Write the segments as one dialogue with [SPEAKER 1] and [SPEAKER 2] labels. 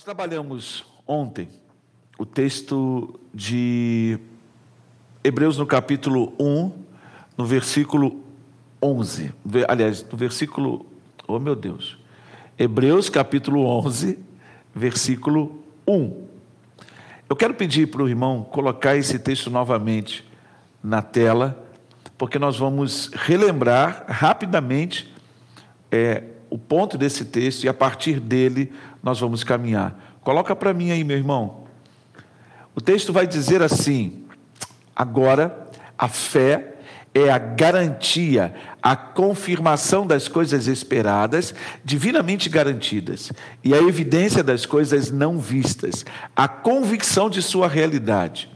[SPEAKER 1] Nós trabalhamos ontem o texto de Hebreus no capítulo 1, no versículo 11. Aliás, no versículo. Oh meu Deus. Hebreus capítulo 11, versículo 1. Eu quero pedir para o irmão colocar esse texto novamente na tela, porque nós vamos relembrar rapidamente é, o ponto desse texto e a partir dele nós vamos caminhar. Coloca para mim aí, meu irmão. O texto vai dizer assim: agora a fé é a garantia, a confirmação das coisas esperadas, divinamente garantidas, e a evidência das coisas não vistas, a convicção de sua realidade.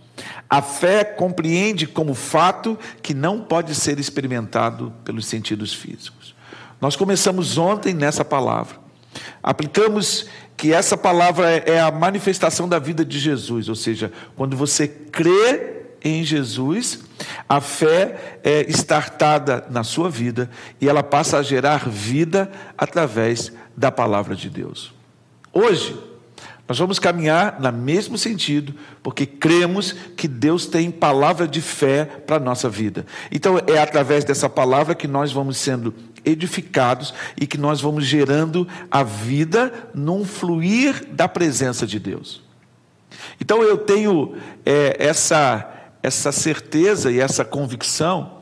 [SPEAKER 1] A fé compreende como fato que não pode ser experimentado pelos sentidos físicos. Nós começamos ontem nessa palavra. Aplicamos que essa palavra é, é a manifestação da vida de Jesus, ou seja, quando você crê em Jesus, a fé é estartada na sua vida e ela passa a gerar vida através da palavra de Deus. Hoje, nós vamos caminhar no mesmo sentido, porque cremos que Deus tem palavra de fé para a nossa vida. Então, é através dessa palavra que nós vamos sendo edificados e que nós vamos gerando a vida num fluir da presença de Deus. Então, eu tenho é, essa, essa certeza e essa convicção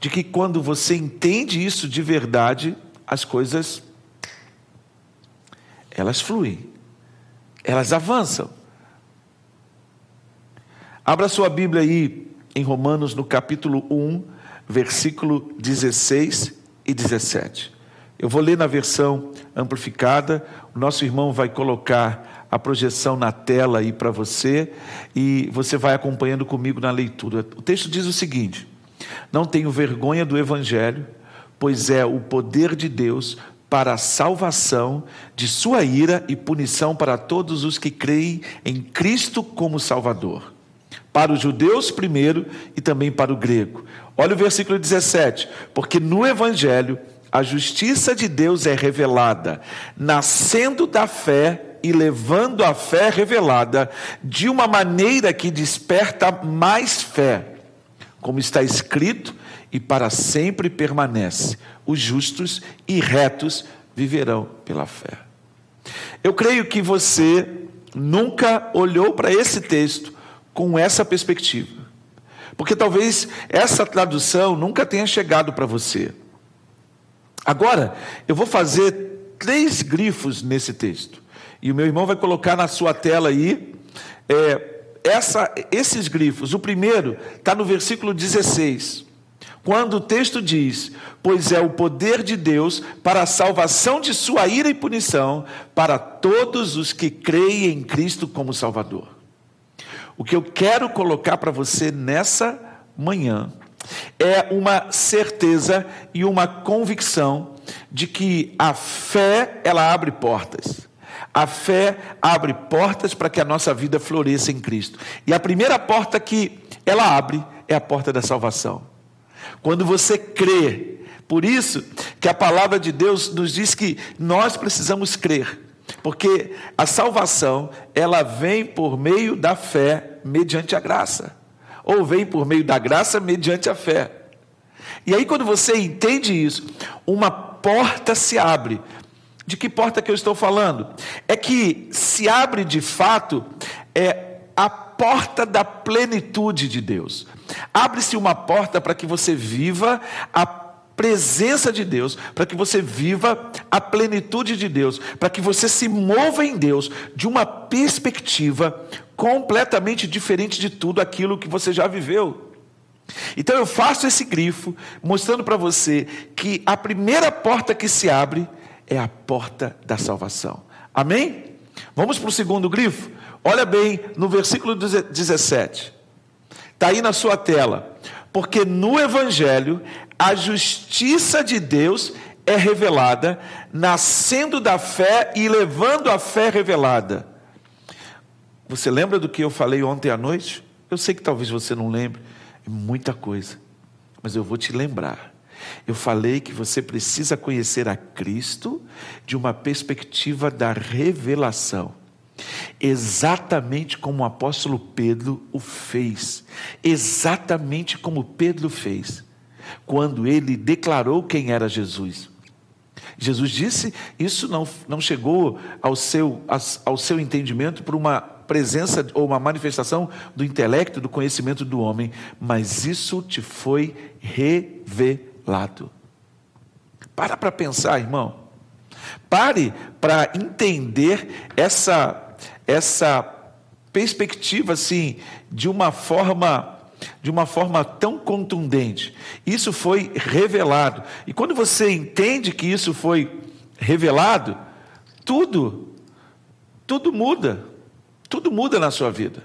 [SPEAKER 1] de que quando você entende isso de verdade, as coisas elas fluem elas avançam. Abra sua Bíblia aí em Romanos, no capítulo 1, versículo 16 e 17. Eu vou ler na versão amplificada, o nosso irmão vai colocar a projeção na tela aí para você e você vai acompanhando comigo na leitura. O texto diz o seguinte: Não tenho vergonha do evangelho, pois é o poder de Deus para a salvação de sua ira e punição para todos os que creem em Cristo como Salvador. Para os judeus primeiro e também para o grego. Olha o versículo 17: porque no Evangelho a justiça de Deus é revelada, nascendo da fé e levando a fé revelada de uma maneira que desperta mais fé, como está escrito, e para sempre permanece os justos e retos viverão pela fé. Eu creio que você nunca olhou para esse texto com essa perspectiva. Porque talvez essa tradução nunca tenha chegado para você. Agora, eu vou fazer três grifos nesse texto. E o meu irmão vai colocar na sua tela aí é, essa, esses grifos. O primeiro está no versículo 16. Quando o texto diz: Pois é o poder de Deus para a salvação de sua ira e punição para todos os que creem em Cristo como Salvador. O que eu quero colocar para você nessa manhã é uma certeza e uma convicção de que a fé, ela abre portas. A fé abre portas para que a nossa vida floresça em Cristo. E a primeira porta que ela abre é a porta da salvação. Quando você crê, por isso que a palavra de Deus nos diz que nós precisamos crer, porque a salvação, ela vem por meio da fé mediante a graça, ou vem por meio da graça mediante a fé. E aí quando você entende isso, uma porta se abre. De que porta que eu estou falando? É que se abre de fato é a porta da plenitude de Deus. Abre-se uma porta para que você viva a presença de Deus, para que você viva a plenitude de Deus, para que você se mova em Deus de uma perspectiva completamente diferente de tudo aquilo que você já viveu. Então eu faço esse grifo, mostrando para você que a primeira porta que se abre é a porta da salvação. Amém? Vamos para o segundo grifo? Olha bem no versículo 17. Está aí na sua tela. Porque no Evangelho a justiça de Deus é revelada, nascendo da fé e levando a fé revelada. Você lembra do que eu falei ontem à noite? Eu sei que talvez você não lembre, é muita coisa, mas eu vou te lembrar. Eu falei que você precisa conhecer a Cristo de uma perspectiva da revelação. exatamente como o apóstolo Pedro o fez. Exatamente como Pedro fez, quando ele declarou quem era Jesus. Jesus disse, isso não, não chegou ao seu, ao seu entendimento por uma presença ou uma manifestação do intelecto, do conhecimento do homem, mas isso te foi revelado. Para para pensar, irmão. Pare para entender essa, essa perspectiva assim, de uma forma de uma forma tão contundente. Isso foi revelado. E quando você entende que isso foi revelado, tudo, tudo muda. Tudo muda na sua vida.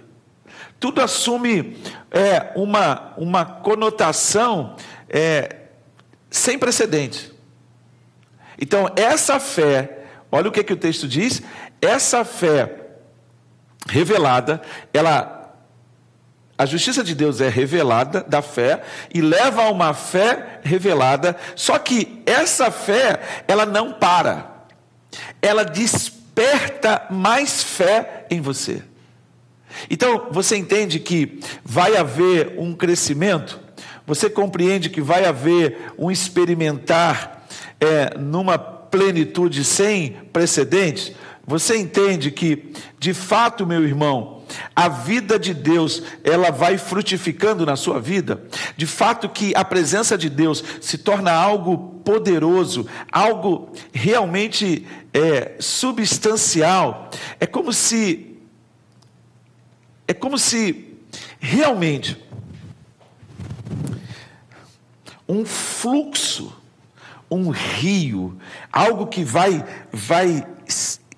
[SPEAKER 1] Tudo assume é, uma, uma conotação é, sem precedentes. Então, essa fé, olha o que, que o texto diz: essa fé revelada, ela a justiça de Deus é revelada da fé e leva a uma fé revelada, só que essa fé, ela não para. Ela desperta mais fé em você. Então, você entende que vai haver um crescimento, você compreende que vai haver um experimentar é, numa plenitude sem precedentes, você entende que, de fato, meu irmão, a vida de Deus, ela vai frutificando na sua vida? De fato que a presença de Deus se torna algo poderoso, algo realmente é, substancial. É como se, é como se realmente um fluxo, um rio, algo que vai, vai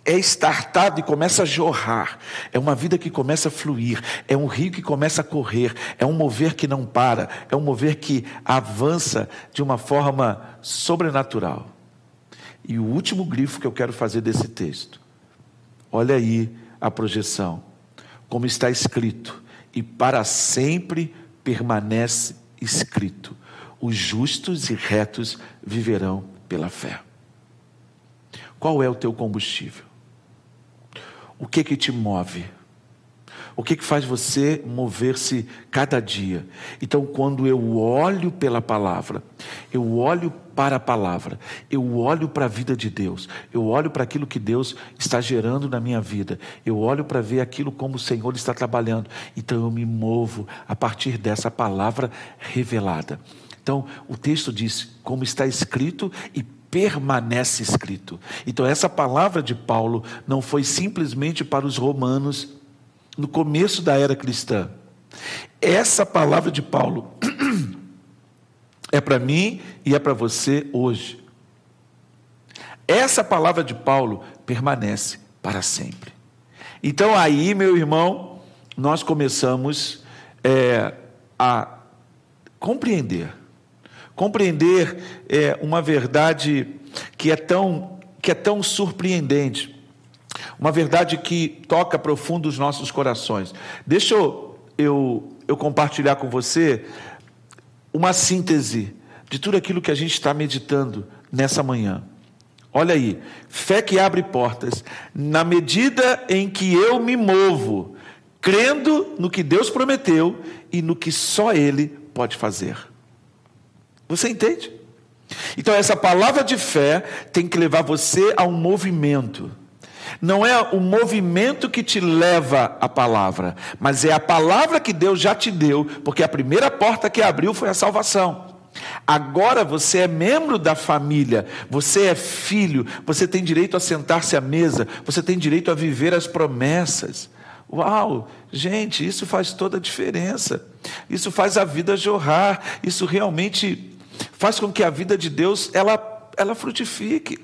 [SPEAKER 1] é estartado e começa a jorrar, é uma vida que começa a fluir, é um rio que começa a correr, é um mover que não para, é um mover que avança de uma forma sobrenatural. E o último grifo que eu quero fazer desse texto, olha aí a projeção, como está escrito, e para sempre permanece escrito: os justos e retos viverão pela fé. Qual é o teu combustível? O que que te move? O que que faz você mover-se cada dia? Então, quando eu olho pela palavra, eu olho para a palavra, eu olho para a vida de Deus, eu olho para aquilo que Deus está gerando na minha vida, eu olho para ver aquilo como o Senhor está trabalhando, então eu me movo a partir dessa palavra revelada. Então, o texto diz, como está escrito e permanece escrito. Então, essa palavra de Paulo não foi simplesmente para os romanos no começo da era cristã. Essa palavra de Paulo é para mim e é para você hoje. Essa palavra de Paulo permanece para sempre. Então, aí, meu irmão, nós começamos é, a compreender compreender é, uma verdade que é tão que é tão surpreendente, uma verdade que toca profundo os nossos corações. Deixa eu, eu, eu compartilhar com você uma síntese de tudo aquilo que a gente está meditando nessa manhã. Olha aí, fé que abre portas, na medida em que eu me movo, crendo no que Deus prometeu e no que só Ele pode fazer. Você entende? Então, essa palavra de fé tem que levar você a um movimento. Não é o movimento que te leva à palavra, mas é a palavra que Deus já te deu, porque a primeira porta que abriu foi a salvação. Agora você é membro da família, você é filho, você tem direito a sentar-se à mesa, você tem direito a viver as promessas. Uau, gente, isso faz toda a diferença. Isso faz a vida jorrar, isso realmente faz com que a vida de Deus ela, ela frutifique.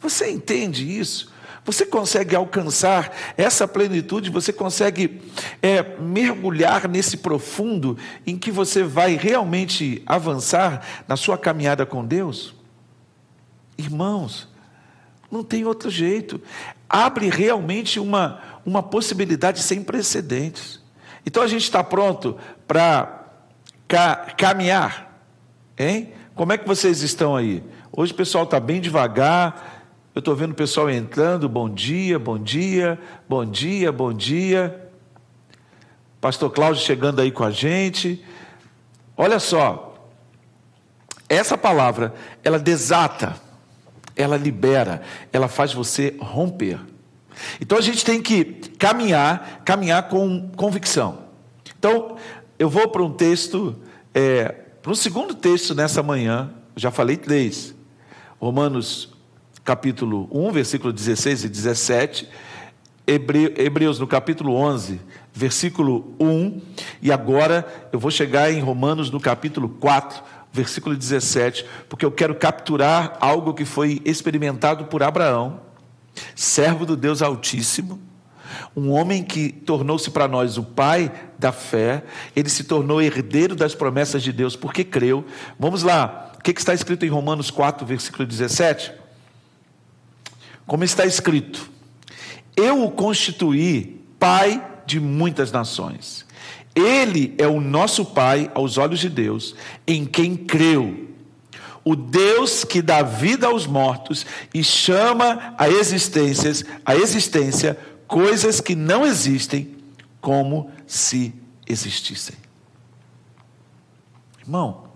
[SPEAKER 1] Você entende isso? Você consegue alcançar essa plenitude, você consegue é, mergulhar nesse profundo em que você vai realmente avançar na sua caminhada com Deus? Irmãos, não tem outro jeito. Abre realmente uma, uma possibilidade sem precedentes. Então a gente está pronto para ca caminhar Hein? Como é que vocês estão aí? Hoje o pessoal está bem devagar. Eu estou vendo o pessoal entrando. Bom dia, bom dia, bom dia, bom dia. Pastor Cláudio chegando aí com a gente. Olha só, essa palavra, ela desata, ela libera, ela faz você romper. Então a gente tem que caminhar, caminhar com convicção. Então, eu vou para um texto, é, para um segundo texto nessa manhã, já falei três. Romanos capítulo 1, versículo 16 e 17. Hebreus no capítulo 11, versículo 1. E agora eu vou chegar em Romanos no capítulo 4, versículo 17, porque eu quero capturar algo que foi experimentado por Abraão, servo do Deus Altíssimo, um homem que tornou-se para nós o pai da fé, ele se tornou herdeiro das promessas de Deus porque creu. Vamos lá, o que está escrito em Romanos 4, versículo 17? Como está escrito: Eu o constituí pai de muitas nações. Ele é o nosso pai aos olhos de Deus, em quem creu. O Deus que dá vida aos mortos e chama a existências, a existência coisas que não existem como se existissem. Irmão,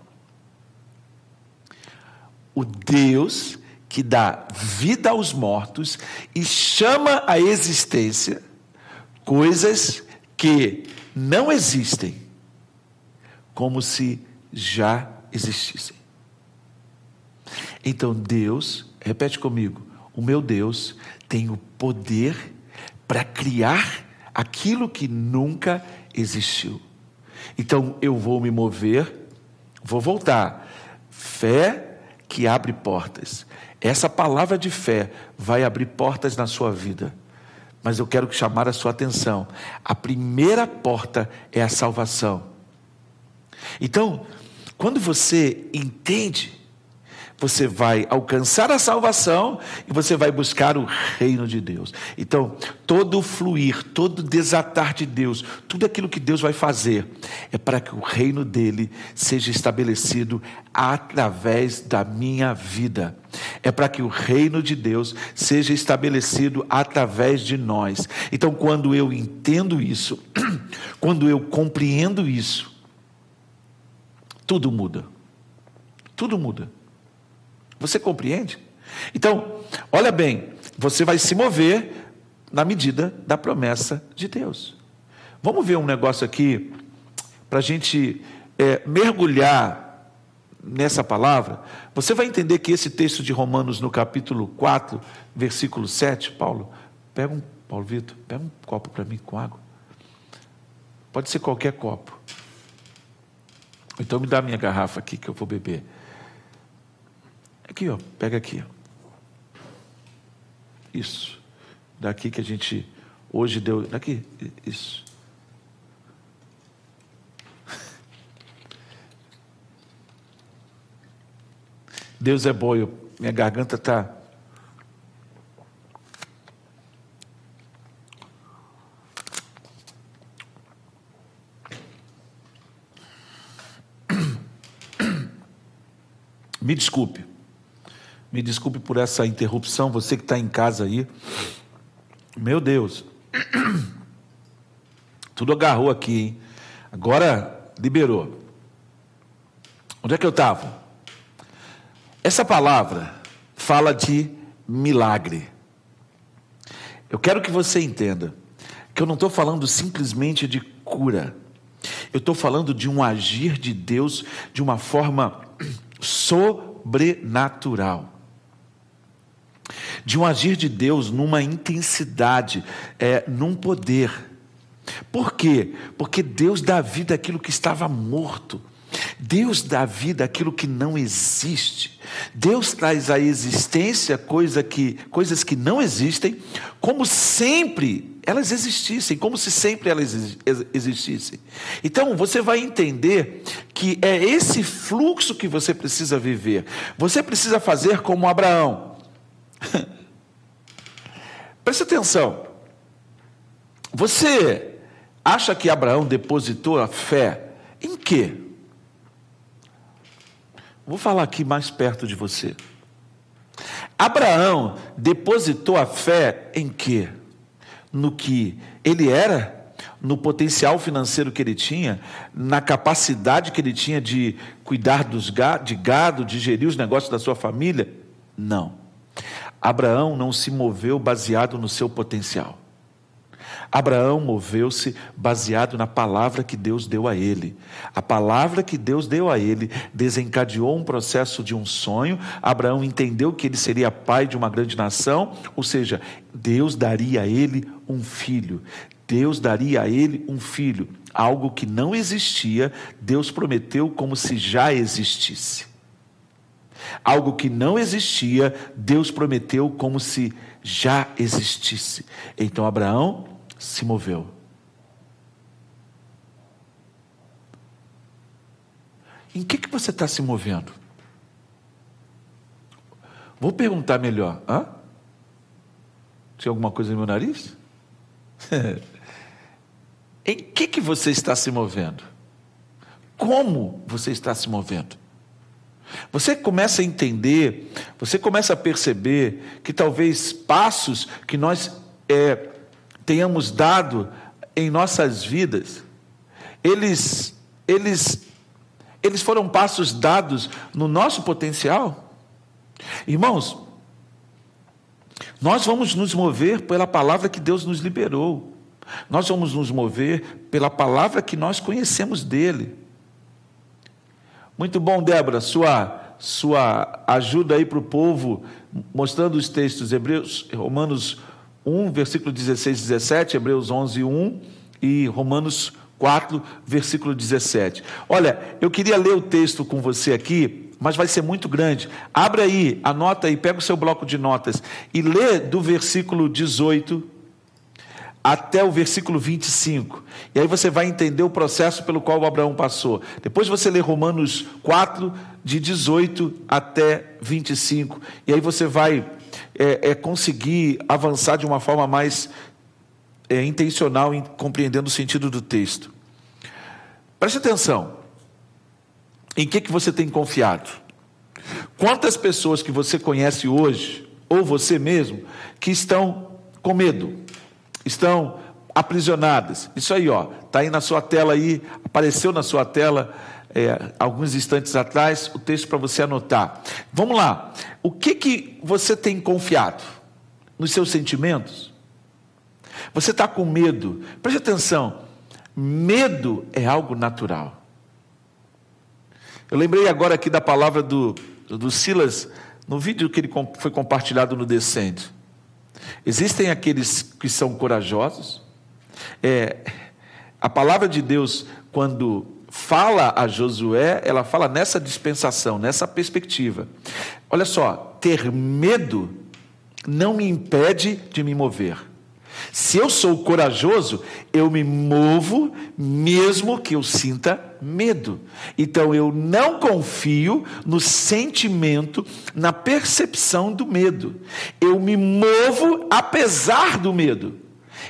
[SPEAKER 1] o Deus que dá vida aos mortos e chama a existência coisas que não existem como se já existissem. Então Deus, repete comigo, o meu Deus tem o poder para criar aquilo que nunca existiu. Então eu vou me mover, vou voltar. Fé que abre portas. Essa palavra de fé vai abrir portas na sua vida. Mas eu quero chamar a sua atenção. A primeira porta é a salvação. Então, quando você entende você vai alcançar a salvação e você vai buscar o reino de Deus. Então, todo fluir, todo desatar de Deus, tudo aquilo que Deus vai fazer, é para que o reino dele seja estabelecido através da minha vida. É para que o reino de Deus seja estabelecido através de nós. Então, quando eu entendo isso, quando eu compreendo isso, tudo muda. Tudo muda. Você compreende? Então, olha bem, você vai se mover na medida da promessa de Deus. Vamos ver um negócio aqui, para a gente é, mergulhar nessa palavra. Você vai entender que esse texto de Romanos, no capítulo 4, versículo 7, Paulo, pega um, Paulo Vitor, pega um copo para mim com água. Pode ser qualquer copo. Então me dá minha garrafa aqui que eu vou beber. Aqui, ó, pega aqui. Isso. Daqui que a gente hoje deu. Daqui, isso. Deus é bom, eu, minha garganta está. Me desculpe. Me desculpe por essa interrupção, você que está em casa aí. Meu Deus. Tudo agarrou aqui, hein? Agora liberou. Onde é que eu estava? Essa palavra fala de milagre. Eu quero que você entenda que eu não estou falando simplesmente de cura. Eu estou falando de um agir de Deus de uma forma sobrenatural de um agir de Deus numa intensidade, é, num poder. Por quê? Porque Deus dá vida àquilo que estava morto. Deus dá vida àquilo que não existe. Deus traz à existência coisa que, coisas que não existem, como sempre elas existissem, como se sempre elas existissem. Então você vai entender que é esse fluxo que você precisa viver. Você precisa fazer como Abraão. Preste atenção. Você acha que Abraão depositou a fé em quê? Vou falar aqui mais perto de você. Abraão depositou a fé em quê? No que ele era, no potencial financeiro que ele tinha, na capacidade que ele tinha de cuidar dos gado, de gado, de gerir os negócios da sua família? Não. Abraão não se moveu baseado no seu potencial. Abraão moveu-se baseado na palavra que Deus deu a ele. A palavra que Deus deu a ele desencadeou um processo de um sonho. Abraão entendeu que ele seria pai de uma grande nação, ou seja, Deus daria a ele um filho. Deus daria a ele um filho. Algo que não existia, Deus prometeu como se já existisse. Algo que não existia, Deus prometeu como se já existisse. Então Abraão se moveu. Em que, que você está se movendo? Vou perguntar melhor. Hã? Tem alguma coisa no meu nariz? em que, que você está se movendo? Como você está se movendo? Você começa a entender, você começa a perceber que talvez passos que nós é, tenhamos dado em nossas vidas, eles, eles, eles foram passos dados no nosso potencial. Irmãos, nós vamos nos mover pela palavra que Deus nos liberou. Nós vamos nos mover pela palavra que nós conhecemos dele. Muito bom, Débora, sua sua ajuda aí para o povo, mostrando os textos Hebreus, Romanos 1, versículo 16 e 17, Hebreus 11, 1 e Romanos 4, versículo 17. Olha, eu queria ler o texto com você aqui, mas vai ser muito grande. Abre aí, anota aí, pega o seu bloco de notas e lê do versículo 18 até o versículo 25. E aí você vai entender o processo pelo qual Abraão passou. Depois você lê Romanos 4, de 18 até 25. E aí você vai é, é, conseguir avançar de uma forma mais é, intencional em compreendendo o sentido do texto. Preste atenção. Em que, que você tem confiado? Quantas pessoas que você conhece hoje, ou você mesmo, que estão com medo, estão aprisionadas? Isso aí, ó, tá aí na sua tela aí, apareceu na sua tela é, alguns instantes atrás, o texto para você anotar. Vamos lá. O que, que você tem confiado? Nos seus sentimentos? Você está com medo? Preste atenção. Medo é algo natural. Eu lembrei agora aqui da palavra do, do Silas, no vídeo que ele foi compartilhado no Descende. Existem aqueles que são corajosos. É, a palavra de Deus, quando fala a Josué, ela fala nessa dispensação, nessa perspectiva. Olha só, ter medo não me impede de me mover. Se eu sou corajoso, eu me movo mesmo que eu sinta medo. Então eu não confio no sentimento, na percepção do medo. Eu me movo apesar do medo.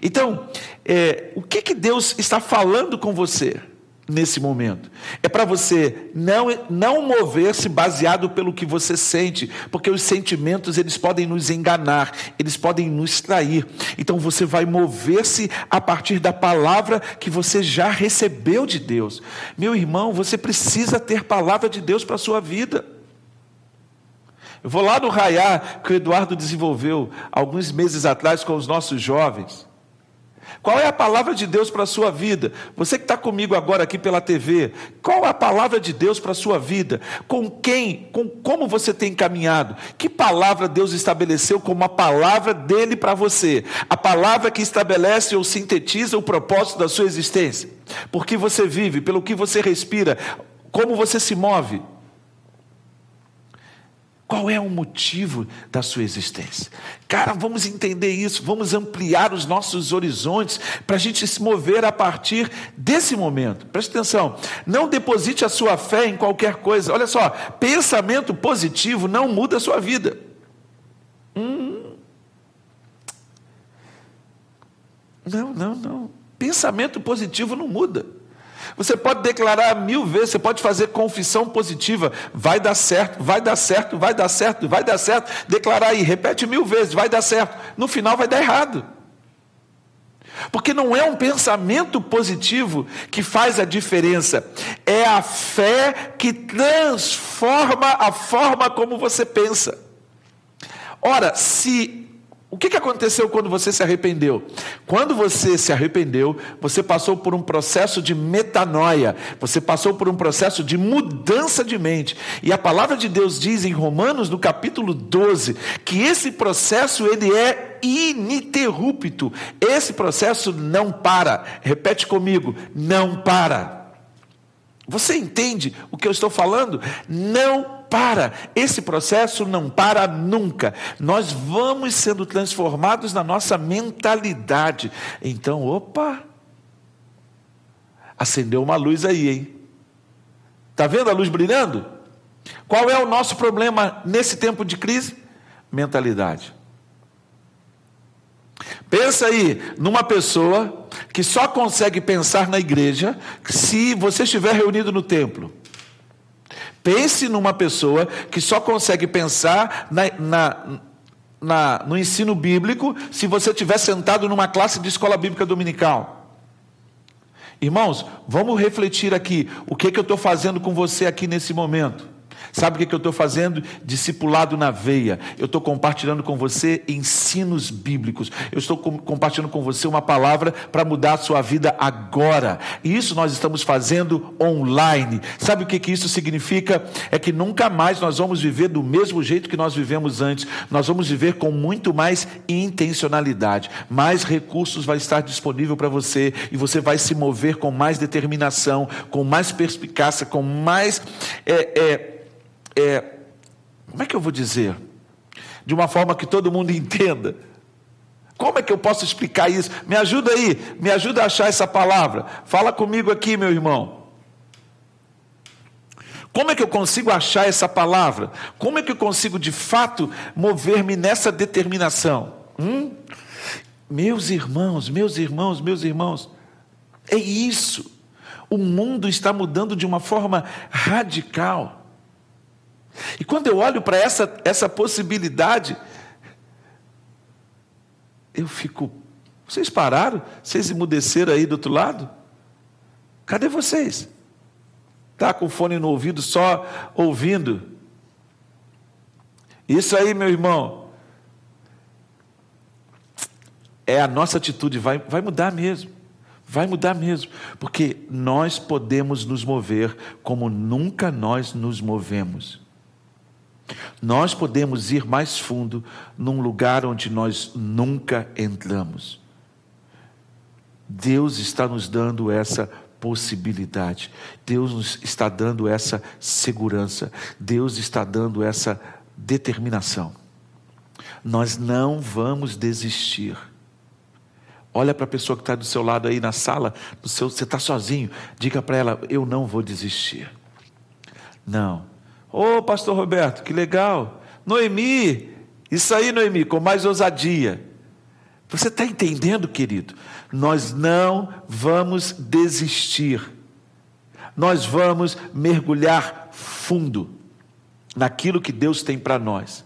[SPEAKER 1] Então, é, o que, que Deus está falando com você? Nesse momento. É para você não, não mover-se baseado pelo que você sente, porque os sentimentos eles podem nos enganar, eles podem nos trair. Então você vai mover-se a partir da palavra que você já recebeu de Deus. Meu irmão, você precisa ter palavra de Deus para a sua vida. Eu vou lá no Raiar que o Eduardo desenvolveu alguns meses atrás com os nossos jovens. Qual é a palavra de Deus para a sua vida? Você que está comigo agora aqui pela TV, qual é a palavra de Deus para a sua vida? Com quem, com como você tem caminhado? Que palavra Deus estabeleceu como a palavra dele para você? A palavra que estabelece ou sintetiza o propósito da sua existência? Por que você vive, pelo que você respira, como você se move? Qual é o motivo da sua existência? Cara, vamos entender isso, vamos ampliar os nossos horizontes para a gente se mover a partir desse momento. Preste atenção, não deposite a sua fé em qualquer coisa. Olha só, pensamento positivo não muda a sua vida. Hum. Não, não, não. Pensamento positivo não muda. Você pode declarar mil vezes, você pode fazer confissão positiva, vai dar certo, vai dar certo, vai dar certo, vai dar certo. Declarar aí, repete mil vezes, vai dar certo. No final vai dar errado. Porque não é um pensamento positivo que faz a diferença, é a fé que transforma a forma como você pensa. Ora, se o que, aconteceu quando você se arrependeu? Quando você se arrependeu, você passou por um processo de metanoia, você passou por um processo de mudança de mente. E a palavra de Deus diz em Romanos, no capítulo 12, que esse processo ele é ininterrupto. Esse processo não para. Repete comigo, não para. Você entende o que eu estou falando? Não para, esse processo não para nunca. Nós vamos sendo transformados na nossa mentalidade. Então, opa, acendeu uma luz aí, hein? Está vendo a luz brilhando? Qual é o nosso problema nesse tempo de crise? Mentalidade. Pensa aí numa pessoa que só consegue pensar na igreja se você estiver reunido no templo. Pense numa pessoa que só consegue pensar na, na, na, no ensino bíblico se você estiver sentado numa classe de escola bíblica dominical. Irmãos, vamos refletir aqui. O que, que eu estou fazendo com você aqui nesse momento? Sabe o que, eu estou fazendo? Discipulado na veia. Eu estou compartilhando com você ensinos bíblicos. Eu estou com, compartilhando com você uma palavra para mudar a sua vida agora. E isso nós estamos fazendo online. Sabe o que, que isso significa? É que nunca mais nós vamos viver do mesmo jeito que nós vivemos antes. Nós vamos viver com muito mais intencionalidade. Mais recursos vai estar disponível para você e você vai se mover com mais determinação, com mais perspicácia, com mais. É, é, é, como é que eu vou dizer? De uma forma que todo mundo entenda. Como é que eu posso explicar isso? Me ajuda aí, me ajuda a achar essa palavra. Fala comigo aqui, meu irmão. Como é que eu consigo achar essa palavra? Como é que eu consigo de fato mover-me nessa determinação? Hum? Meus irmãos, meus irmãos, meus irmãos, é isso. O mundo está mudando de uma forma radical. E quando eu olho para essa, essa possibilidade, eu fico. Vocês pararam? Vocês emudeceram aí do outro lado? Cadê vocês? Está com o fone no ouvido só ouvindo? Isso aí, meu irmão, é a nossa atitude, vai, vai mudar mesmo. Vai mudar mesmo, porque nós podemos nos mover como nunca nós nos movemos. Nós podemos ir mais fundo num lugar onde nós nunca entramos. Deus está nos dando essa possibilidade. Deus nos está dando essa segurança. Deus está dando essa determinação. Nós não vamos desistir. Olha para a pessoa que está do seu lado aí na sala, seu, você está sozinho. Diga para ela: Eu não vou desistir. Não, Ô, oh, pastor Roberto, que legal. Noemi, isso aí, Noemi, com mais ousadia. Você está entendendo, querido? Nós não vamos desistir. Nós vamos mergulhar fundo naquilo que Deus tem para nós.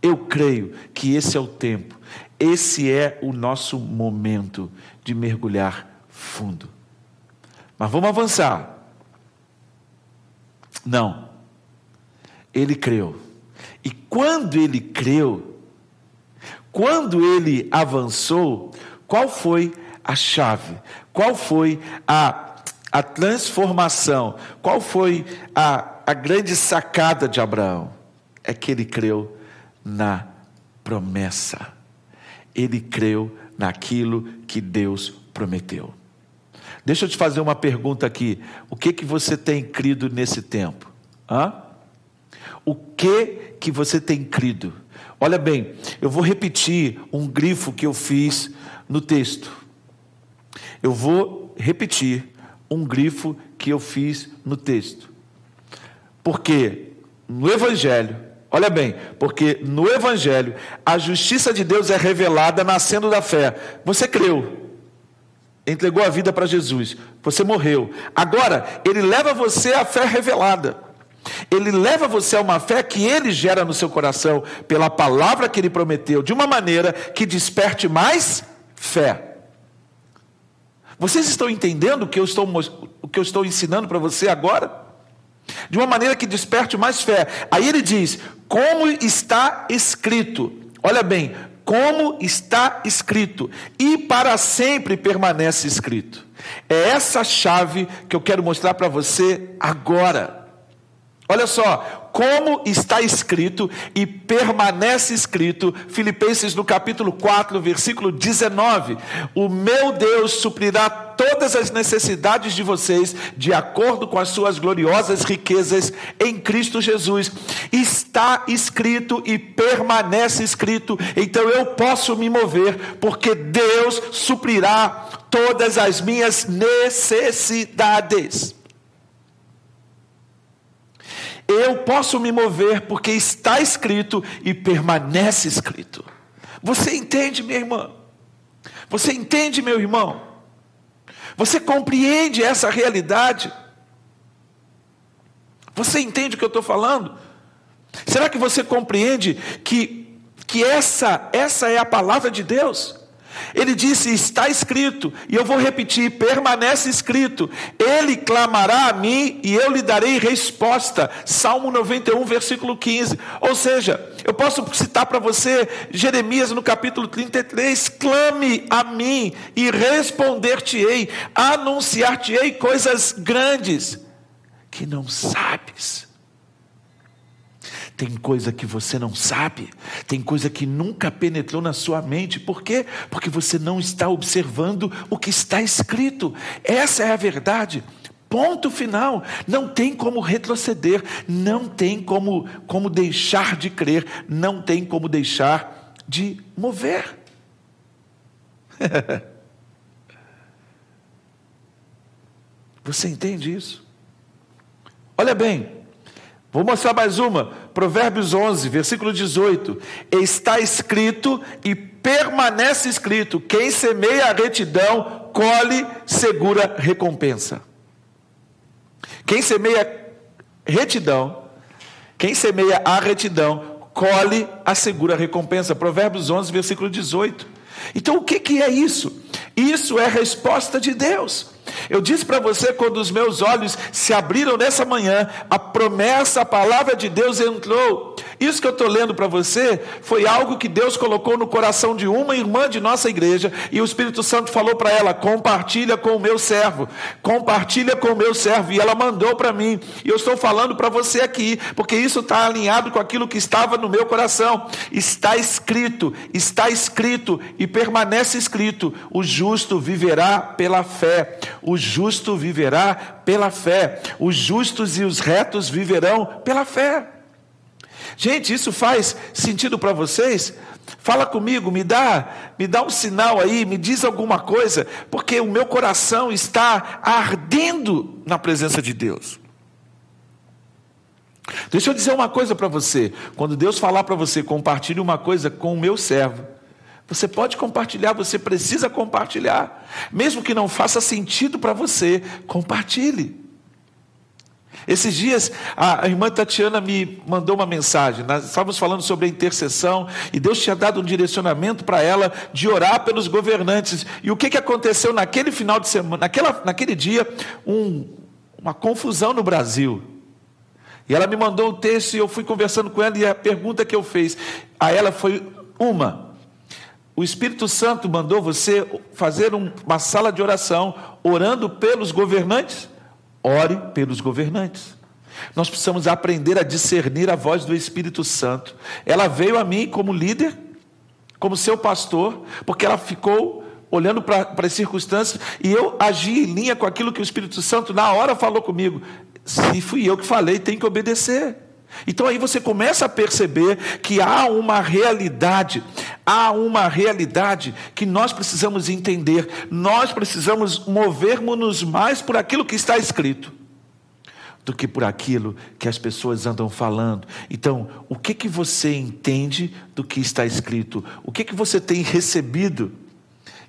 [SPEAKER 1] Eu creio que esse é o tempo, esse é o nosso momento de mergulhar fundo. Mas vamos avançar. Não, ele creu. E quando ele creu, quando ele avançou, qual foi a chave? Qual foi a, a transformação? Qual foi a, a grande sacada de Abraão? É que ele creu na promessa. Ele creu naquilo que Deus prometeu. Deixa eu te fazer uma pergunta aqui. O que que você tem crido nesse tempo? Hã? O que que você tem crido? Olha bem, eu vou repetir um grifo que eu fiz no texto. Eu vou repetir um grifo que eu fiz no texto. Porque no Evangelho, olha bem, porque no Evangelho a justiça de Deus é revelada nascendo da fé. Você creu. entregou a vida para Jesus, você morreu. Agora, ele leva você à fé revelada. Ele leva você a uma fé que ele gera no seu coração, pela palavra que ele prometeu, de uma maneira que desperte mais fé. Vocês estão entendendo o que eu estou, o que eu estou ensinando para você agora? De uma maneira que desperte mais fé. Aí ele diz: como está escrito. Olha bem, como está escrito, e para sempre permanece escrito. É essa chave que eu quero mostrar para você agora. Olha só, como está escrito e permanece escrito, Filipenses no capítulo 4, versículo 19: O meu Deus suprirá todas as necessidades de vocês, de acordo com as suas gloriosas riquezas em Cristo Jesus. Está escrito e permanece escrito, então eu posso me mover, porque Deus suprirá todas as minhas necessidades. Eu posso me mover porque está escrito e permanece escrito. Você entende, minha irmã? Você entende, meu irmão? Você compreende essa realidade? Você entende o que eu estou falando? Será que você compreende que, que essa, essa é a palavra de Deus? Ele disse: Está escrito, e eu vou repetir: permanece escrito. Ele clamará a mim e eu lhe darei resposta. Salmo 91, versículo 15. Ou seja, eu posso citar para você Jeremias no capítulo 33: Clame a mim e responder-te-ei, anunciar-te-ei coisas grandes que não sabes. Tem coisa que você não sabe, tem coisa que nunca penetrou na sua mente. Por quê? Porque você não está observando o que está escrito. Essa é a verdade. Ponto final. Não tem como retroceder, não tem como, como deixar de crer, não tem como deixar de mover. Você entende isso? Olha bem, Vou mostrar mais uma. Provérbios 11, versículo 18. Está escrito e permanece escrito: quem semeia a retidão, colhe segura recompensa. Quem semeia retidão, quem semeia a retidão, colhe a segura recompensa. Provérbios 11, versículo 18. Então o que, que é isso? Isso é resposta de Deus. Eu disse para você quando os meus olhos se abriram nessa manhã, a promessa, a palavra de Deus entrou. Isso que eu estou lendo para você foi algo que Deus colocou no coração de uma irmã de nossa igreja e o Espírito Santo falou para ela: compartilha com o meu servo, compartilha com o meu servo. E ela mandou para mim. E eu estou falando para você aqui, porque isso está alinhado com aquilo que estava no meu coração. Está escrito, está escrito e permanece escrito: o justo viverá pela fé. O justo viverá pela fé. Os justos e os retos viverão pela fé. Gente, isso faz sentido para vocês? Fala comigo, me dá, me dá um sinal aí, me diz alguma coisa, porque o meu coração está ardendo na presença de Deus. Deixa eu dizer uma coisa para você. Quando Deus falar para você, compartilhe uma coisa com o meu servo. Você pode compartilhar, você precisa compartilhar. Mesmo que não faça sentido para você, compartilhe. Esses dias, a irmã Tatiana me mandou uma mensagem. Nós estávamos falando sobre a intercessão e Deus tinha dado um direcionamento para ela de orar pelos governantes. E o que, que aconteceu naquele final de semana, naquela, naquele dia? Um, uma confusão no Brasil. E ela me mandou um texto e eu fui conversando com ela e a pergunta que eu fiz a ela foi uma: o Espírito Santo mandou você fazer um, uma sala de oração orando pelos governantes? Ore pelos governantes. Nós precisamos aprender a discernir a voz do Espírito Santo. Ela veio a mim como líder, como seu pastor, porque ela ficou olhando para as circunstâncias e eu agi em linha com aquilo que o Espírito Santo na hora falou comigo. Se fui eu que falei, tem que obedecer. Então aí você começa a perceber que há uma realidade, há uma realidade que nós precisamos entender. Nós precisamos movermos-nos mais por aquilo que está escrito do que por aquilo que as pessoas andam falando. Então, o que que você entende do que está escrito? O que que você tem recebido?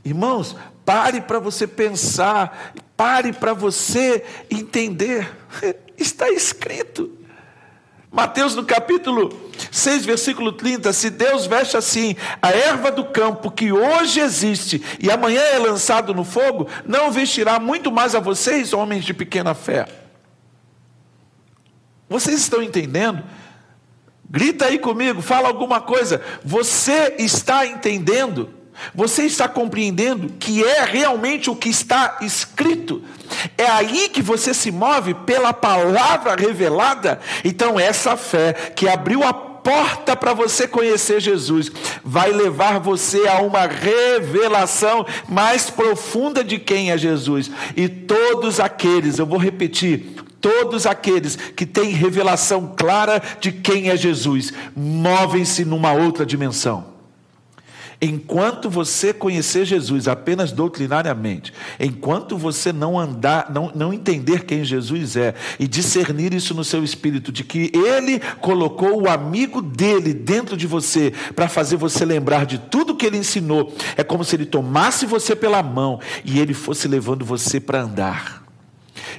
[SPEAKER 1] Irmãos, pare para você pensar, pare para você entender. Está escrito. Mateus no capítulo 6, versículo 30, se Deus veste assim a erva do campo que hoje existe e amanhã é lançado no fogo, não vestirá muito mais a vocês, homens de pequena fé. Vocês estão entendendo? Grita aí comigo, fala alguma coisa. Você está entendendo? Você está compreendendo que é realmente o que está escrito? É aí que você se move pela palavra revelada? Então, essa fé que abriu a porta para você conhecer Jesus vai levar você a uma revelação mais profunda de quem é Jesus. E todos aqueles, eu vou repetir, todos aqueles que têm revelação clara de quem é Jesus, movem-se numa outra dimensão. Enquanto você conhecer Jesus apenas doutrinariamente, enquanto você não andar, não, não entender quem Jesus é e discernir isso no seu espírito, de que Ele colocou o amigo dele dentro de você para fazer você lembrar de tudo que Ele ensinou, é como se Ele tomasse você pela mão e Ele fosse levando você para andar.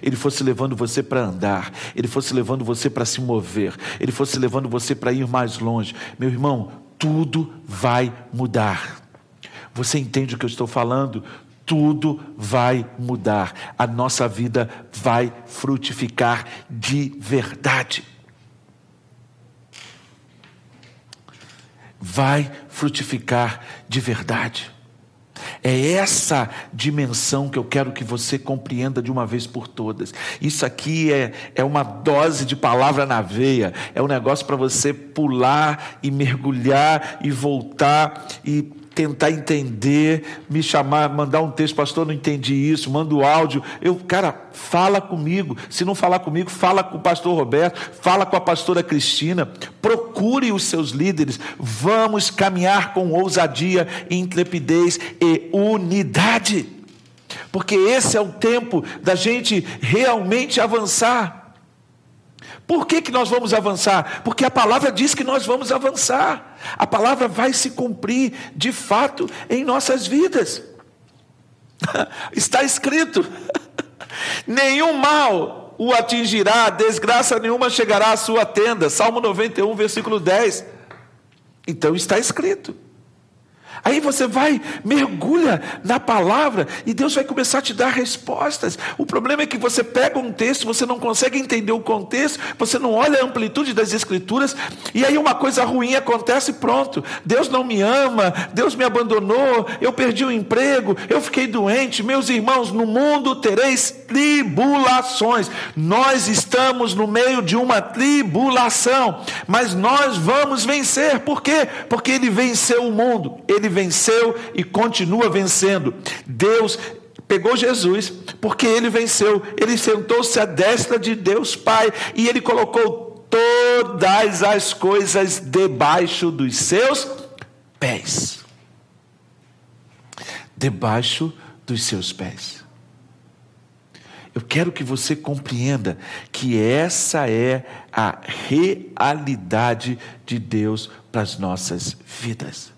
[SPEAKER 1] Ele fosse levando você para andar, Ele fosse levando você para se mover, Ele fosse levando você para ir mais longe. Meu irmão, tudo vai mudar. Você entende o que eu estou falando? Tudo vai mudar. A nossa vida vai frutificar de verdade. Vai frutificar de verdade. É essa dimensão que eu quero que você compreenda de uma vez por todas. Isso aqui é, é uma dose de palavra na veia, é um negócio para você pular e mergulhar e voltar e tentar entender, me chamar, mandar um texto, pastor, não entendi isso, manda o áudio. Eu, cara, fala comigo. Se não falar comigo, fala com o pastor Roberto, fala com a pastora Cristina. Procure os seus líderes. Vamos caminhar com ousadia, intrepidez e unidade. Porque esse é o tempo da gente realmente avançar. Por que, que nós vamos avançar? Porque a palavra diz que nós vamos avançar. A palavra vai se cumprir de fato em nossas vidas. Está escrito: nenhum mal o atingirá, desgraça nenhuma chegará à sua tenda. Salmo 91, versículo 10. Então está escrito. Aí você vai, mergulha na palavra e Deus vai começar a te dar respostas. O problema é que você pega um texto, você não consegue entender o contexto, você não olha a amplitude das escrituras, e aí uma coisa ruim acontece e pronto. Deus não me ama, Deus me abandonou, eu perdi o emprego, eu fiquei doente. Meus irmãos, no mundo tereis tribulações. Nós estamos no meio de uma tribulação, mas nós vamos vencer. Por quê? Porque ele venceu o mundo. Ele venceu e continua vencendo. Deus pegou Jesus, porque ele venceu, ele sentou-se à destra de Deus Pai e ele colocou todas as coisas debaixo dos seus pés. Debaixo dos seus pés. Eu quero que você compreenda que essa é a realidade de Deus para as nossas vidas.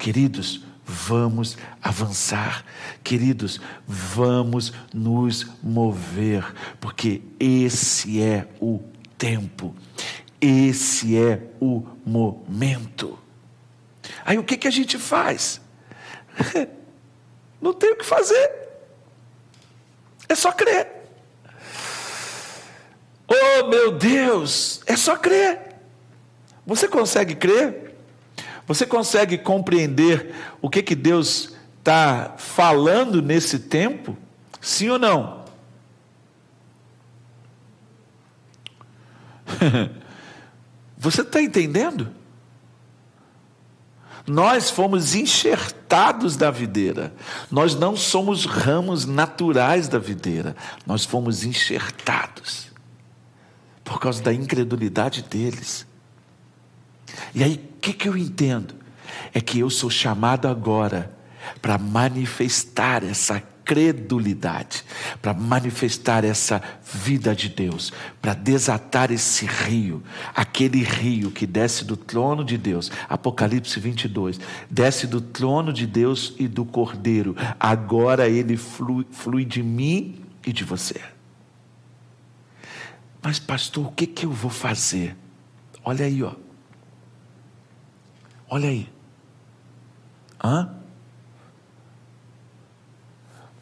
[SPEAKER 1] Queridos, vamos avançar. Queridos, vamos nos mover, porque esse é o tempo, esse é o momento. Aí o que, que a gente faz? Não tem o que fazer, é só crer. Oh meu Deus, é só crer. Você consegue crer? Você consegue compreender o que, que Deus está falando nesse tempo? Sim ou não? Você está entendendo? Nós fomos enxertados da videira. Nós não somos ramos naturais da videira. Nós fomos enxertados por causa da incredulidade deles. E aí, que, que eu entendo? É que eu sou chamado agora para manifestar essa credulidade, para manifestar essa vida de Deus, para desatar esse rio, aquele rio que desce do trono de Deus, Apocalipse 22, desce do trono de Deus e do Cordeiro, agora ele flui, flui de mim e de você. Mas, pastor, o que, que eu vou fazer? Olha aí, ó. Olha aí. Hã?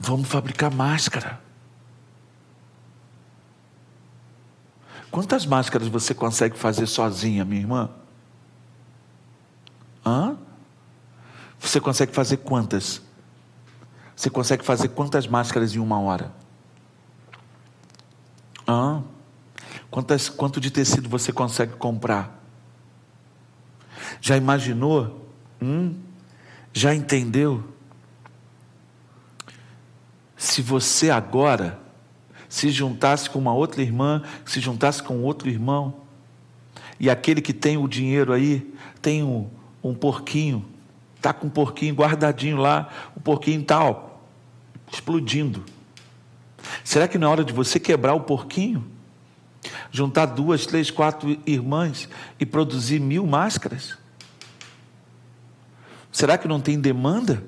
[SPEAKER 1] Vamos fabricar máscara. Quantas máscaras você consegue fazer sozinha, minha irmã? Hã? Você consegue fazer quantas? Você consegue fazer quantas máscaras em uma hora? Hã? Quantas, quanto de tecido você consegue comprar? Já imaginou? Hum? Já entendeu? Se você agora se juntasse com uma outra irmã, se juntasse com outro irmão, e aquele que tem o dinheiro aí, tem um, um porquinho, está com um porquinho guardadinho lá, o porquinho tal, explodindo. Será que na hora de você quebrar o porquinho, juntar duas, três, quatro irmãs e produzir mil máscaras? Será que não tem demanda?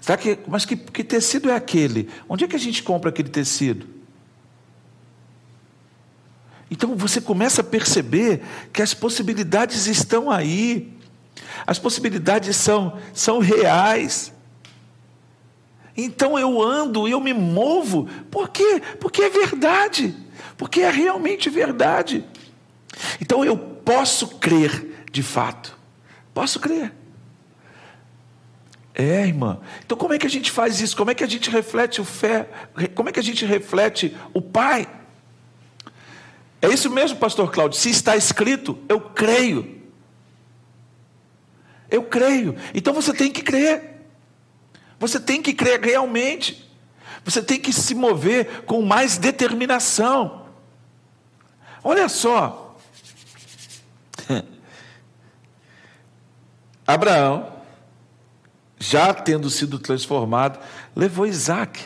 [SPEAKER 1] Será que, mas que, que tecido é aquele? Onde é que a gente compra aquele tecido? Então você começa a perceber que as possibilidades estão aí, as possibilidades são, são reais. Então eu ando, eu me movo, por quê? Porque é verdade, porque é realmente verdade. Então eu posso crer de fato, posso crer. É, irmã. Então como é que a gente faz isso? Como é que a gente reflete o fé? Como é que a gente reflete o Pai? É isso mesmo, pastor Cláudio. Se está escrito, eu creio. Eu creio. Então você tem que crer. Você tem que crer realmente. Você tem que se mover com mais determinação. Olha só. Abraão já tendo sido transformado, levou Isaac.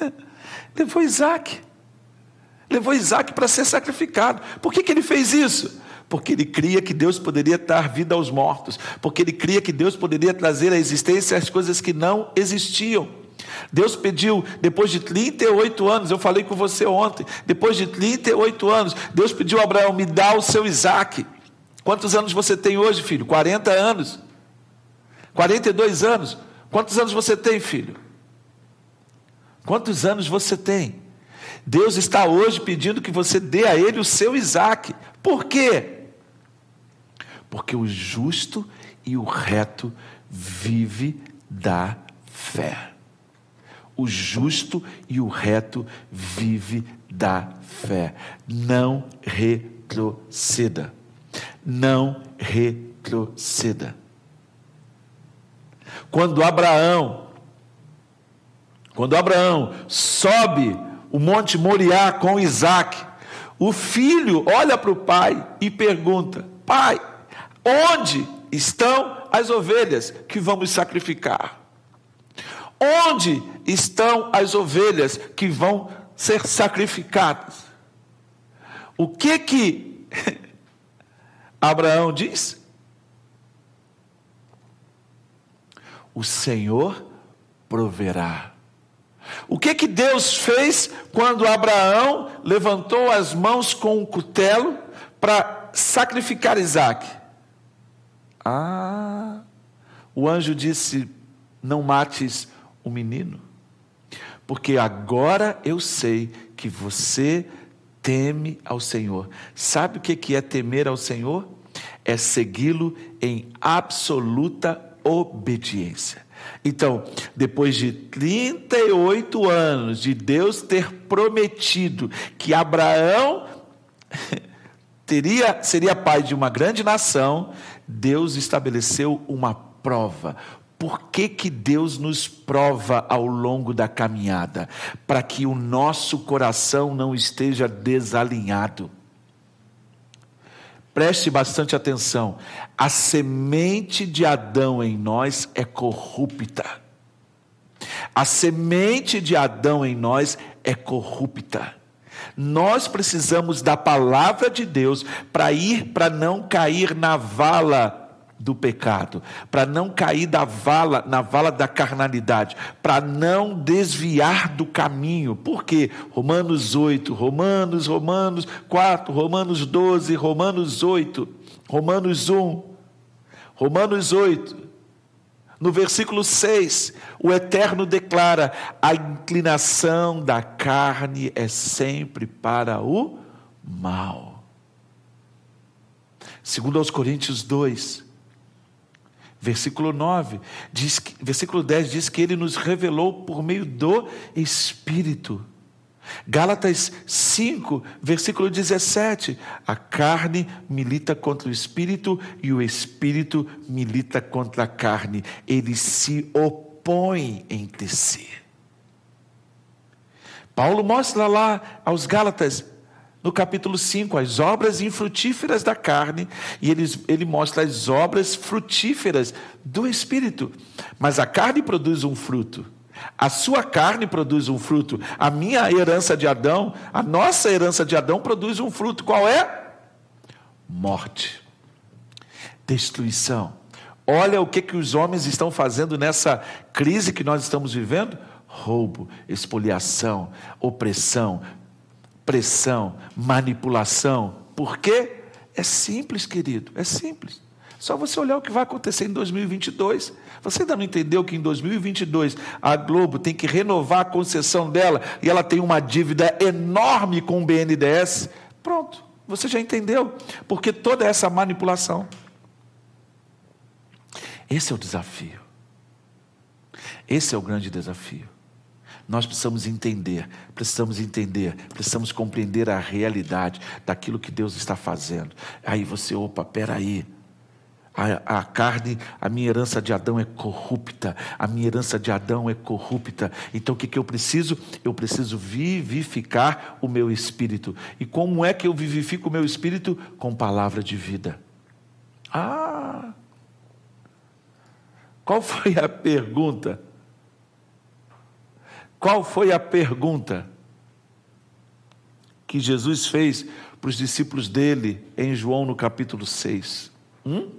[SPEAKER 1] levou Isaac. Levou Isaac para ser sacrificado. Por que, que ele fez isso? Porque ele cria que Deus poderia dar vida aos mortos. Porque ele cria que Deus poderia trazer à existência as coisas que não existiam. Deus pediu, depois de 38 anos, eu falei com você ontem, depois de 38 anos, Deus pediu a Abraão: me dá o seu Isaac. Quantos anos você tem hoje, filho? 40 anos. 42 anos. Quantos anos você tem, filho? Quantos anos você tem? Deus está hoje pedindo que você dê a ele o seu Isaac. Por quê? Porque o justo e o reto vive da fé. O justo e o reto vive da fé. Não retroceda. Não retroceda. Quando Abraão, quando Abraão sobe o Monte Moriá com Isaac, o filho olha para o pai e pergunta: Pai, onde estão as ovelhas que vamos sacrificar? Onde estão as ovelhas que vão ser sacrificadas? O que que Abraão diz? o Senhor proverá. O que que Deus fez quando Abraão levantou as mãos com um cutelo para sacrificar Isaac? Ah, o anjo disse: Não mates o menino, porque agora eu sei que você teme ao Senhor. Sabe o que é temer ao Senhor? É segui-lo em absoluta obediência. Então, depois de 38 anos de Deus ter prometido que Abraão teria, seria pai de uma grande nação, Deus estabeleceu uma prova. Por que, que Deus nos prova ao longo da caminhada? Para que o nosso coração não esteja desalinhado. Preste bastante atenção. A semente de Adão em nós é corrupta. A semente de Adão em nós é corrupta. Nós precisamos da palavra de Deus para ir para não cair na vala do pecado, para não cair da vala, na vala da carnalidade, para não desviar do caminho. Por quê? Romanos 8, Romanos, Romanos 4, Romanos 12, Romanos 8, Romanos 1, Romanos 8. No versículo 6, o Eterno declara: a inclinação da carne é sempre para o mal. Segundo aos Coríntios 2, Versículo 9, diz versículo 10 diz que ele nos revelou por meio do Espírito. Gálatas 5, versículo 17: a carne milita contra o espírito e o espírito milita contra a carne, eles se opõem entre si. Paulo mostra lá aos Gálatas no capítulo 5, as obras infrutíferas da carne, e ele, ele mostra as obras frutíferas do Espírito. Mas a carne produz um fruto. A sua carne produz um fruto. A minha herança de Adão, a nossa herança de Adão produz um fruto. Qual é? Morte, destruição. Olha o que, que os homens estão fazendo nessa crise que nós estamos vivendo: roubo, expoliação, opressão, pressão, manipulação. Por quê? É simples, querido, é simples. Só você olhar o que vai acontecer em 2022. Você ainda não entendeu que em 2022 a Globo tem que renovar a concessão dela e ela tem uma dívida enorme com o BNDES? Pronto, você já entendeu. Porque toda essa manipulação. Esse é o desafio. Esse é o grande desafio. Nós precisamos entender, precisamos entender, precisamos compreender a realidade daquilo que Deus está fazendo. Aí você, opa, peraí. A, a carne, a minha herança de Adão é corrupta, a minha herança de Adão é corrupta. Então o que, que eu preciso? Eu preciso vivificar o meu espírito. E como é que eu vivifico o meu espírito? Com palavra de vida. Ah! Qual foi a pergunta? Qual foi a pergunta que Jesus fez para os discípulos dele em João no capítulo 6? Hum?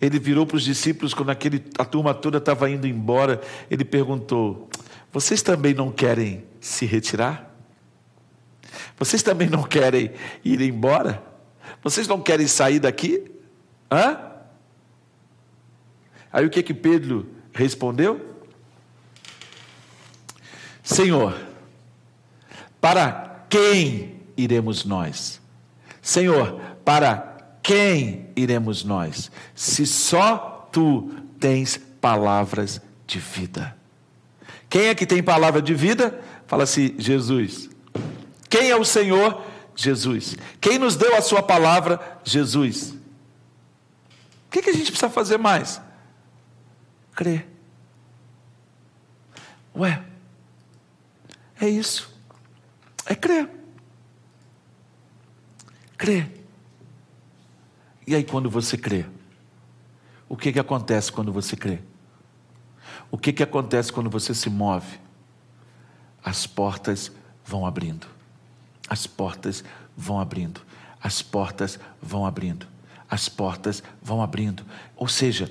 [SPEAKER 1] Ele virou para os discípulos quando aquele, a turma toda estava indo embora. Ele perguntou: Vocês também não querem se retirar? Vocês também não querem ir embora? Vocês não querem sair daqui? Hã? Aí o que que Pedro respondeu? Senhor, para quem iremos nós? Senhor, para quem iremos nós? Se só tu tens palavras de vida. Quem é que tem palavra de vida? Fala assim: Jesus. Quem é o Senhor? Jesus. Quem nos deu a sua palavra? Jesus. O que, que a gente precisa fazer mais? Crer. Ué, é isso. É crer. Crer. E aí, quando você crê, o que, que acontece quando você crê? O que, que acontece quando você se move? As portas vão abrindo. As portas vão abrindo. As portas vão abrindo. As portas vão abrindo. Ou seja,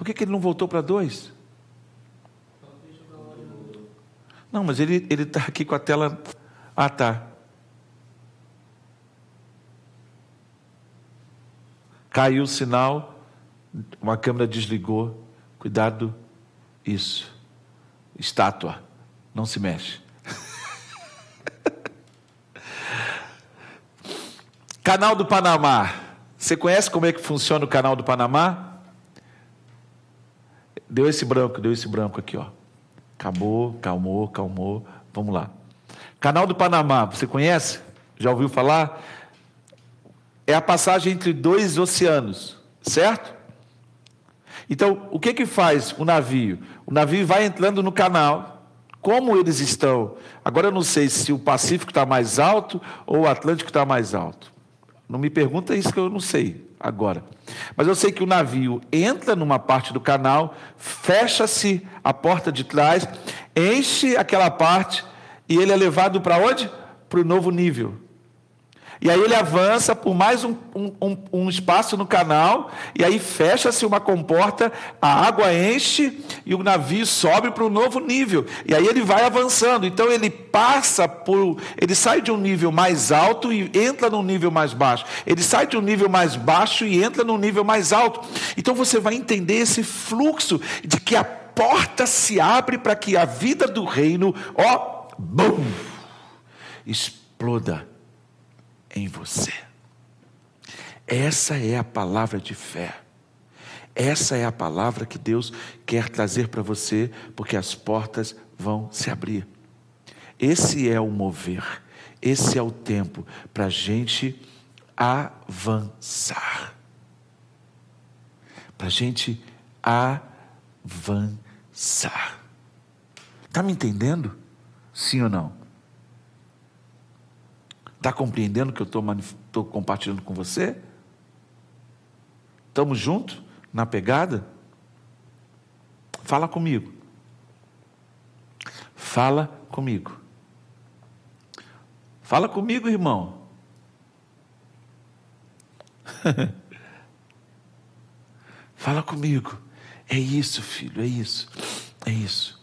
[SPEAKER 1] Por que, que ele não voltou para dois? Não, mas ele está aqui com a tela. Ah, tá. Caiu o sinal, uma câmera desligou. Cuidado, isso. Estátua, não se mexe. Canal do Panamá. Você conhece como é que funciona o canal do Panamá? Deu esse branco, deu esse branco aqui, ó. Acabou, calmou, calmou. Vamos lá. Canal do Panamá, você conhece? Já ouviu falar? É a passagem entre dois oceanos, certo? Então, o que que faz o navio? O navio vai entrando no canal. Como eles estão? Agora eu não sei se o Pacífico está mais alto ou o Atlântico está mais alto. Não me pergunta isso que eu não sei agora. Mas eu sei que o navio entra numa parte do canal, fecha-se a porta de trás, enche aquela parte e ele é levado para onde? Para o novo nível. E aí ele avança por mais um, um, um espaço no canal, e aí fecha-se uma comporta, a água enche e o navio sobe para um novo nível. E aí ele vai avançando. Então ele passa por. Ele sai de um nível mais alto e entra num nível mais baixo. Ele sai de um nível mais baixo e entra num nível mais alto. Então você vai entender esse fluxo de que a porta se abre para que a vida do reino, ó, bum, exploda em você. Essa é a palavra de fé. Essa é a palavra que Deus quer trazer para você, porque as portas vão se abrir. Esse é o mover, esse é o tempo para a gente avançar. Para a gente avançar. Está me entendendo? Sim ou não? Está compreendendo o que eu estou compartilhando com você? Estamos juntos na pegada? Fala comigo. Fala comigo. Fala comigo, irmão. Fala comigo. É isso, filho, é isso. É isso.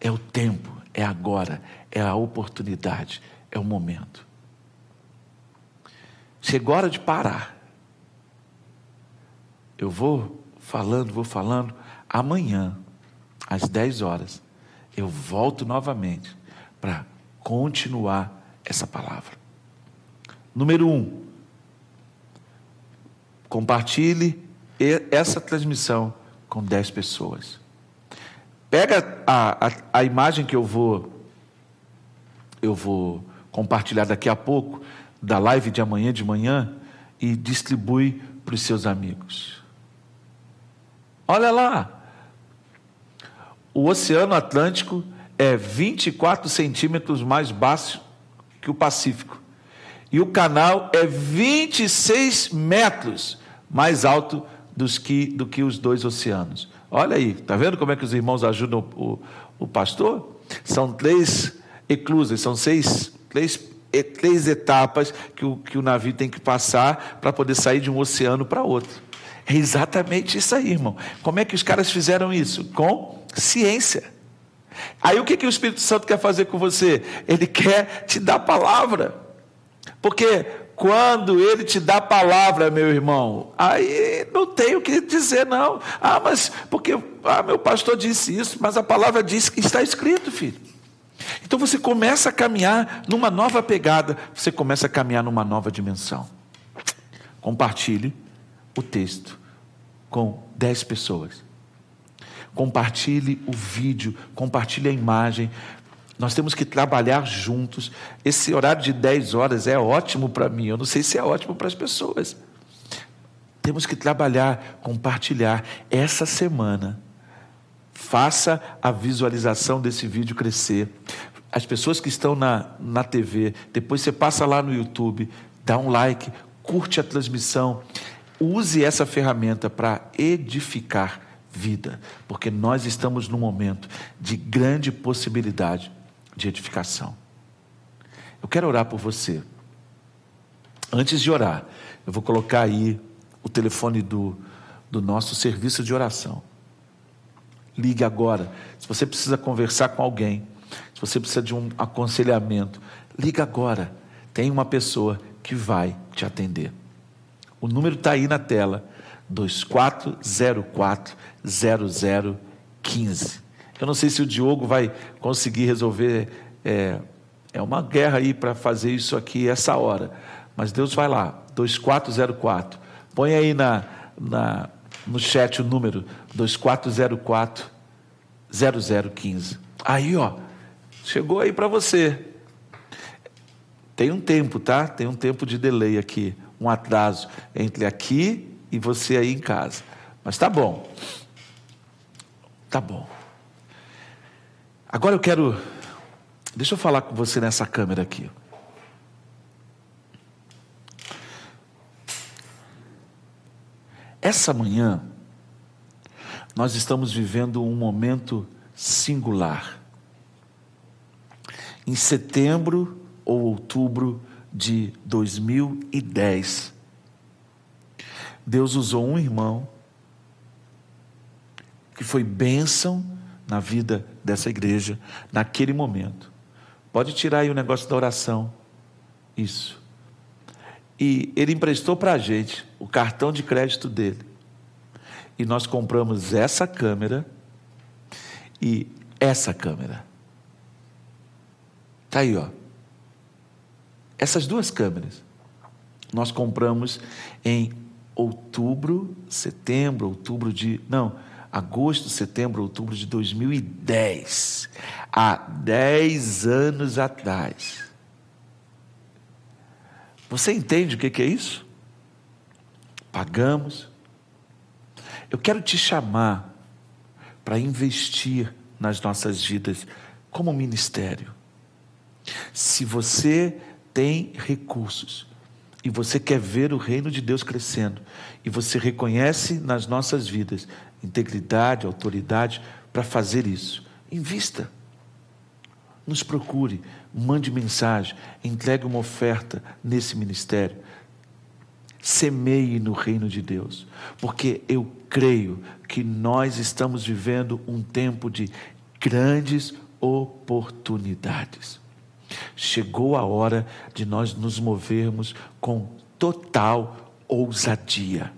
[SPEAKER 1] É o tempo, é agora, é a oportunidade, é o momento. Chegou a hora de parar. Eu vou falando, vou falando. Amanhã, às 10 horas, eu volto novamente para continuar essa palavra. Número um, compartilhe essa transmissão com 10 pessoas. Pega a, a, a imagem que eu vou eu vou compartilhar daqui a pouco da live de amanhã de manhã e distribui para os seus amigos. Olha lá, o Oceano Atlântico é 24 centímetros mais baixo que o Pacífico. E o canal é 26 metros mais alto dos que, do que os dois oceanos. Olha aí, está vendo como é que os irmãos ajudam o, o pastor? São três eclusas, são seis, três três etapas que o, que o navio tem que passar para poder sair de um oceano para outro. É exatamente isso aí, irmão. Como é que os caras fizeram isso? Com ciência. Aí o que, que o Espírito Santo quer fazer com você? Ele quer te dar palavra. Porque quando ele te dá palavra, meu irmão, aí não tem o que dizer, não. Ah, mas porque ah, meu pastor disse isso, mas a palavra diz que está escrito, filho. Então você começa a caminhar numa nova pegada, você começa a caminhar numa nova dimensão. Compartilhe o texto com 10 pessoas. Compartilhe o vídeo, compartilhe a imagem. Nós temos que trabalhar juntos. Esse horário de 10 horas é ótimo para mim, eu não sei se é ótimo para as pessoas. Temos que trabalhar, compartilhar. Essa semana, Faça a visualização desse vídeo crescer. As pessoas que estão na, na TV, depois você passa lá no YouTube, dá um like, curte a transmissão. Use essa ferramenta para edificar vida, porque nós estamos num momento de grande possibilidade de edificação. Eu quero orar por você. Antes de orar, eu vou colocar aí o telefone do, do nosso serviço de oração. Ligue agora. Se você precisa conversar com alguém, se você precisa de um aconselhamento, liga agora. Tem uma pessoa que vai te atender. O número está aí na tela: 2404-0015. Eu não sei se o Diogo vai conseguir resolver. É, é uma guerra aí para fazer isso aqui essa hora. mas Deus vai lá, 2404. Põe aí na, na, no chat o número 2404 0015. Aí, ó, chegou aí para você. Tem um tempo, tá? Tem um tempo de delay aqui, um atraso entre aqui e você aí em casa. Mas tá bom. Tá bom. Agora eu quero. Deixa eu falar com você nessa câmera aqui. Essa manhã, nós estamos vivendo um momento singular. Em setembro ou outubro de 2010, Deus usou um irmão que foi bênção na vida dessa igreja naquele momento. Pode tirar aí o negócio da oração. Isso. E ele emprestou para a gente o cartão de crédito dele. E nós compramos essa câmera e essa câmera. Está aí, ó. Essas duas câmeras nós compramos em outubro, setembro, outubro de. Não, agosto, setembro, outubro de 2010, há 10 anos atrás. Você entende o que é isso? Pagamos. Eu quero te chamar para investir nas nossas vidas como ministério. Se você tem recursos, e você quer ver o reino de Deus crescendo, e você reconhece nas nossas vidas integridade, autoridade para fazer isso, invista. Nos procure, mande mensagem, entregue uma oferta nesse ministério. Semeie no reino de Deus, porque eu creio que nós estamos vivendo um tempo de grandes oportunidades. Chegou a hora de nós nos movermos com total ousadia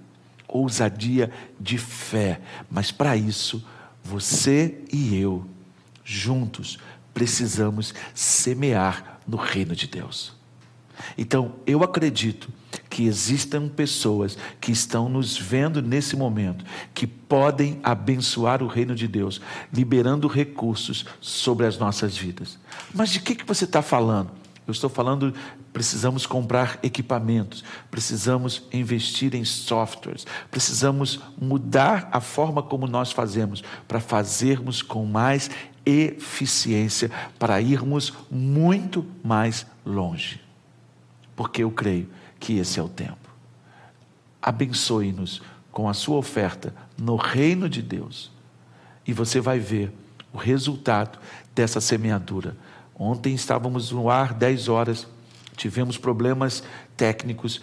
[SPEAKER 1] ousadia de fé. Mas para isso, você e eu, juntos, precisamos semear no reino de Deus. Então, eu acredito que existam pessoas que estão nos vendo nesse momento, que podem abençoar o reino de Deus, liberando recursos sobre as nossas vidas. Mas de que, que você está falando? Eu estou falando, precisamos comprar equipamentos, precisamos investir em softwares, precisamos mudar a forma como nós fazemos para fazermos com mais eficiência, para irmos muito mais longe porque eu creio que esse é o tempo. Abençoe-nos com a sua oferta no reino de Deus e você vai ver o resultado dessa semeadura. Ontem estávamos no ar 10 horas, tivemos problemas técnicos,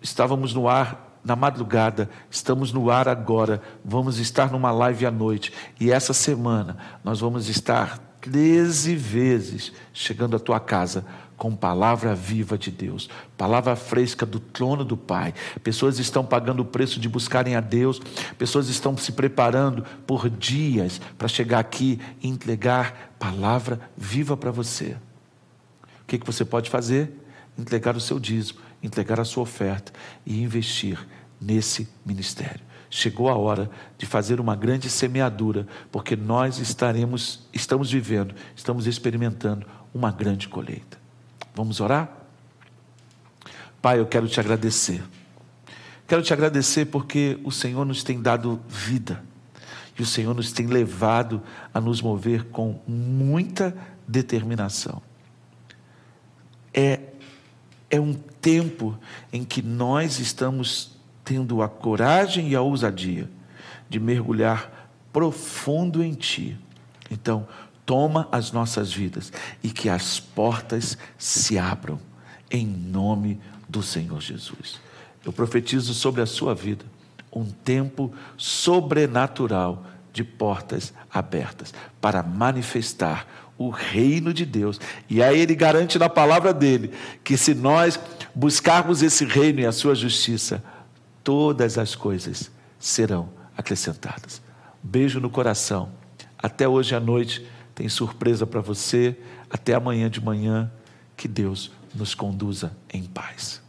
[SPEAKER 1] estávamos no ar na madrugada, estamos no ar agora, vamos estar numa live à noite e essa semana nós vamos estar 13 vezes chegando à tua casa com palavra viva de Deus, palavra fresca do trono do Pai. Pessoas estão pagando o preço de buscarem a Deus, pessoas estão se preparando por dias para chegar aqui e entregar palavra viva para você. O que, que você pode fazer? Entregar o seu dízimo, entregar a sua oferta e investir nesse ministério. Chegou a hora de fazer uma grande semeadura, porque nós estaremos, estamos vivendo, estamos experimentando uma grande colheita. Vamos orar? Pai, eu quero te agradecer. Quero te agradecer porque o Senhor nos tem dado vida e o Senhor nos tem levado a nos mover com muita determinação. É, é um tempo em que nós estamos tendo a coragem e a ousadia de mergulhar profundo em Ti. Então, toma as nossas vidas e que as portas se abram em nome do Senhor Jesus. Eu profetizo sobre a sua vida um tempo sobrenatural de portas abertas para manifestar o reino de Deus. E aí ele garante na palavra dele que se nós buscarmos esse reino e a sua justiça, todas as coisas serão acrescentadas. Beijo no coração. Até hoje à noite tem surpresa para você. Até amanhã de manhã. Que Deus nos conduza em paz.